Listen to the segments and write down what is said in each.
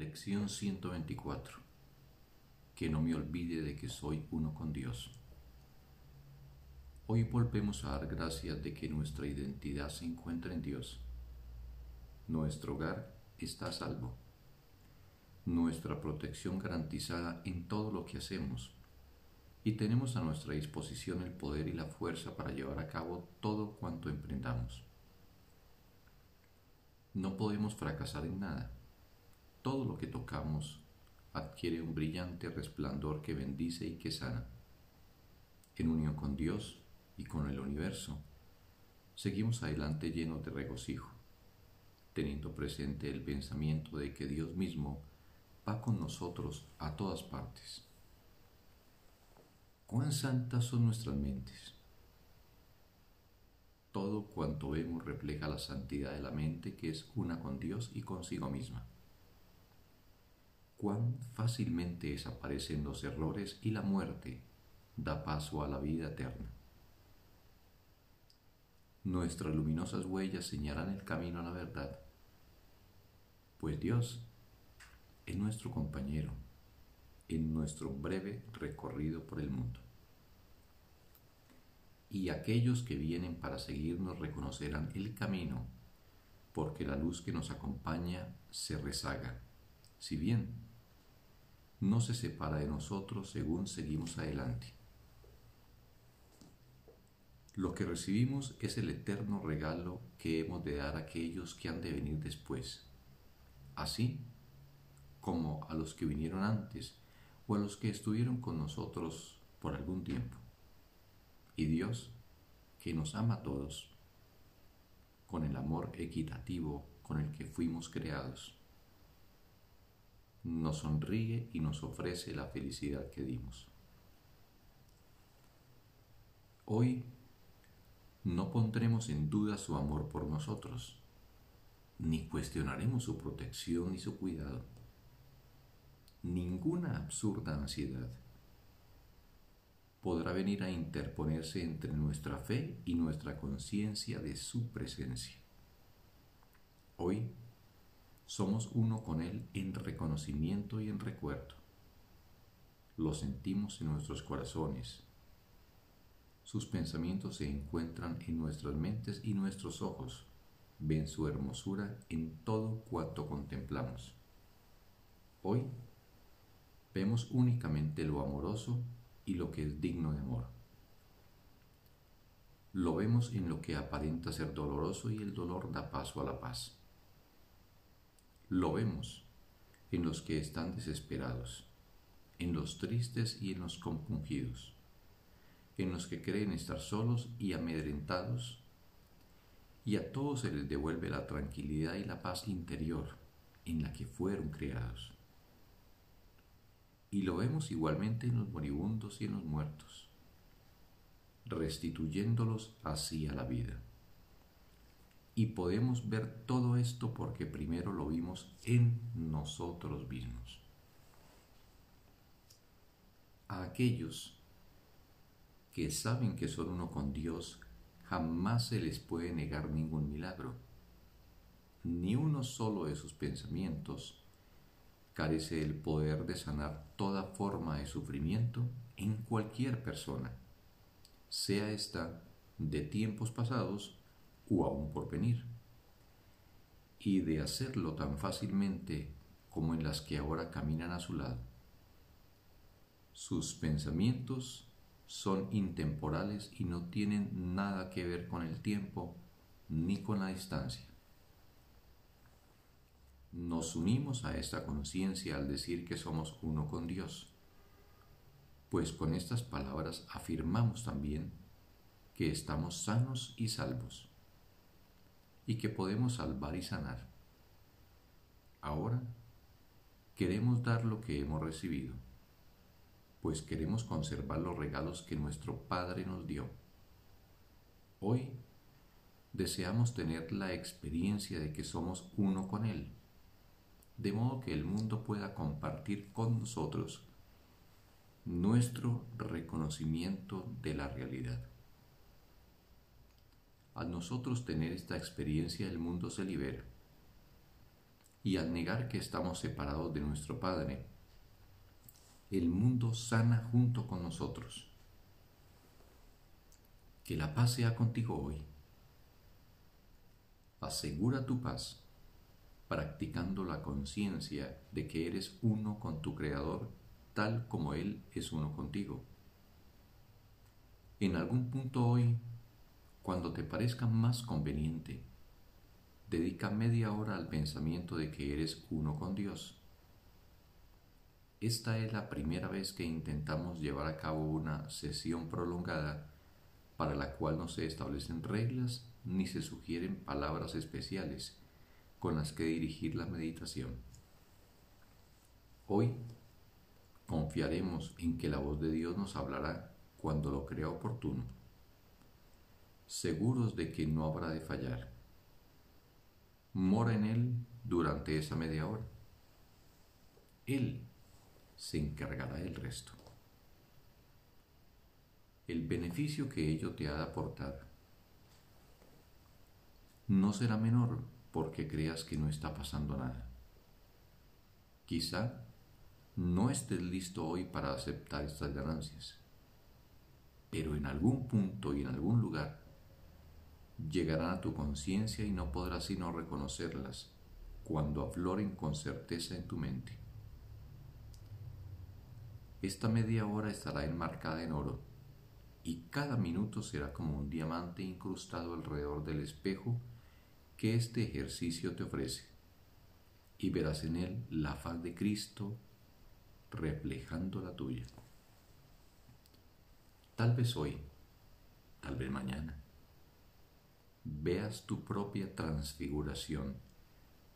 Lección 124. Que no me olvide de que soy uno con Dios. Hoy volvemos a dar gracias de que nuestra identidad se encuentra en Dios. Nuestro hogar está a salvo. Nuestra protección garantizada en todo lo que hacemos. Y tenemos a nuestra disposición el poder y la fuerza para llevar a cabo todo cuanto emprendamos. No podemos fracasar en nada todo lo que tocamos adquiere un brillante resplandor que bendice y que sana. En unión con Dios y con el universo, seguimos adelante llenos de regocijo, teniendo presente el pensamiento de que Dios mismo va con nosotros a todas partes. Cuán santas son nuestras mentes. Todo cuanto vemos refleja la santidad de la mente que es una con Dios y consigo misma cuán fácilmente desaparecen los errores y la muerte da paso a la vida eterna. Nuestras luminosas huellas señalan el camino a la verdad, pues Dios es nuestro compañero en nuestro breve recorrido por el mundo. Y aquellos que vienen para seguirnos reconocerán el camino, porque la luz que nos acompaña se rezaga, si bien no se separa de nosotros según seguimos adelante. Lo que recibimos es el eterno regalo que hemos de dar a aquellos que han de venir después, así como a los que vinieron antes o a los que estuvieron con nosotros por algún tiempo. Y Dios, que nos ama a todos, con el amor equitativo con el que fuimos creados, nos sonríe y nos ofrece la felicidad que dimos. Hoy no pondremos en duda su amor por nosotros, ni cuestionaremos su protección y su cuidado. Ninguna absurda ansiedad podrá venir a interponerse entre nuestra fe y nuestra conciencia de su presencia. Hoy somos uno con Él en reconocimiento y en recuerdo. Lo sentimos en nuestros corazones. Sus pensamientos se encuentran en nuestras mentes y nuestros ojos ven su hermosura en todo cuanto contemplamos. Hoy vemos únicamente lo amoroso y lo que es digno de amor. Lo vemos en lo que aparenta ser doloroso y el dolor da paso a la paz. Lo vemos en los que están desesperados, en los tristes y en los compungidos, en los que creen estar solos y amedrentados, y a todos se les devuelve la tranquilidad y la paz interior en la que fueron creados. Y lo vemos igualmente en los moribundos y en los muertos, restituyéndolos así a la vida. Y podemos ver todo esto porque primero lo vimos en nosotros mismos. A aquellos que saben que son uno con Dios, jamás se les puede negar ningún milagro. Ni uno solo de sus pensamientos carece del poder de sanar toda forma de sufrimiento en cualquier persona, sea esta de tiempos pasados o aún por venir, y de hacerlo tan fácilmente como en las que ahora caminan a su lado. Sus pensamientos son intemporales y no tienen nada que ver con el tiempo ni con la distancia. Nos unimos a esta conciencia al decir que somos uno con Dios, pues con estas palabras afirmamos también que estamos sanos y salvos y que podemos salvar y sanar. Ahora queremos dar lo que hemos recibido, pues queremos conservar los regalos que nuestro Padre nos dio. Hoy deseamos tener la experiencia de que somos uno con Él, de modo que el mundo pueda compartir con nosotros nuestro reconocimiento de la realidad. Al nosotros tener esta experiencia, el mundo se libera. y al negar que estamos separados de nuestro Padre, el mundo sana junto con nosotros. Que la paz sea contigo hoy. Asegura tu paz practicando la conciencia de que eres uno con tu Creador tal como Él es uno contigo. En algún punto hoy, cuando te parezca más conveniente, dedica media hora al pensamiento de que eres uno con Dios. Esta es la primera vez que intentamos llevar a cabo una sesión prolongada para la cual no se establecen reglas ni se sugieren palabras especiales con las que dirigir la meditación. Hoy confiaremos en que la voz de Dios nos hablará cuando lo crea oportuno, seguros de que no habrá de fallar mora en Él durante esa media hora. Él se encargará del resto. El beneficio que ello te ha de aportar no será menor porque creas que no está pasando nada. Quizá no estés listo hoy para aceptar estas ganancias, pero en algún punto y en algún lugar llegarán a tu conciencia y no podrás sino reconocerlas cuando afloren con certeza en tu mente. Esta media hora estará enmarcada en oro y cada minuto será como un diamante incrustado alrededor del espejo que este ejercicio te ofrece y verás en él la faz de Cristo reflejando la tuya. Tal vez hoy, tal vez mañana veas tu propia transfiguración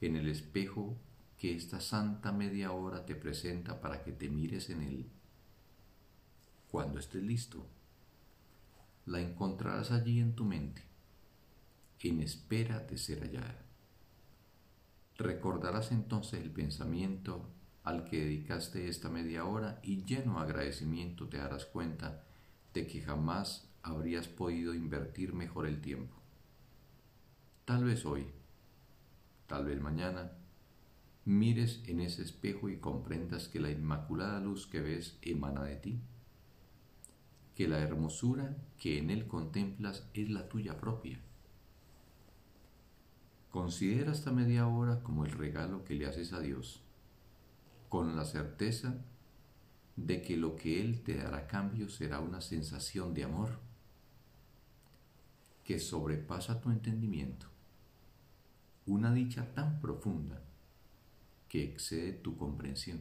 en el espejo que esta santa media hora te presenta para que te mires en él. Cuando estés listo, la encontrarás allí en tu mente, en espera de ser hallada. Recordarás entonces el pensamiento al que dedicaste esta media hora y lleno de agradecimiento te darás cuenta de que jamás habrías podido invertir mejor el tiempo. Tal vez hoy, tal vez mañana, mires en ese espejo y comprendas que la inmaculada luz que ves emana de ti, que la hermosura que en él contemplas es la tuya propia. Considera esta media hora como el regalo que le haces a Dios, con la certeza de que lo que Él te dará a cambio será una sensación de amor que sobrepasa tu entendimiento una dicha tan profunda que excede tu comprensión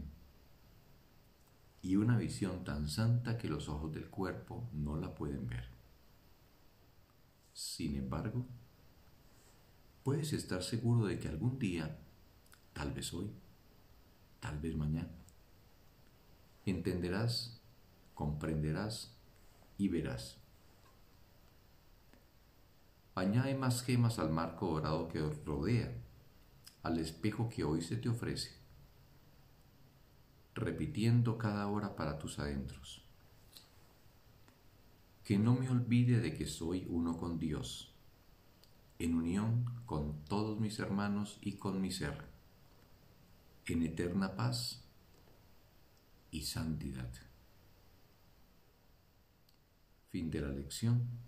y una visión tan santa que los ojos del cuerpo no la pueden ver. Sin embargo, puedes estar seguro de que algún día, tal vez hoy, tal vez mañana, entenderás, comprenderás y verás Añade más gemas al marco dorado que os rodea, al espejo que hoy se te ofrece, repitiendo cada hora para tus adentros. Que no me olvide de que soy uno con Dios, en unión con todos mis hermanos y con mi ser, en eterna paz y santidad. Fin de la lección